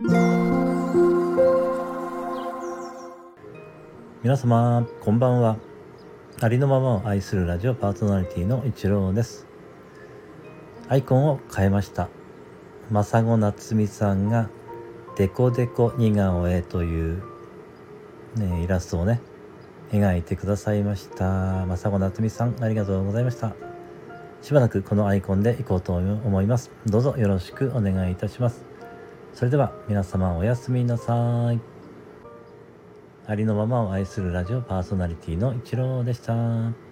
皆様こんばんは。ありのままを愛するラジオパーソナリティの一郎です。アイコンを変えました。まさごなつみさんがデコデコ似顔絵という、ね、イラストをね描いてくださいました。まさごなつみさんありがとうございました。しばらくこのアイコンでいこうと思います。どうぞよろしくお願いいたします。それでは皆様おやすみなさいありのままを愛するラジオパーソナリティのイチローでした。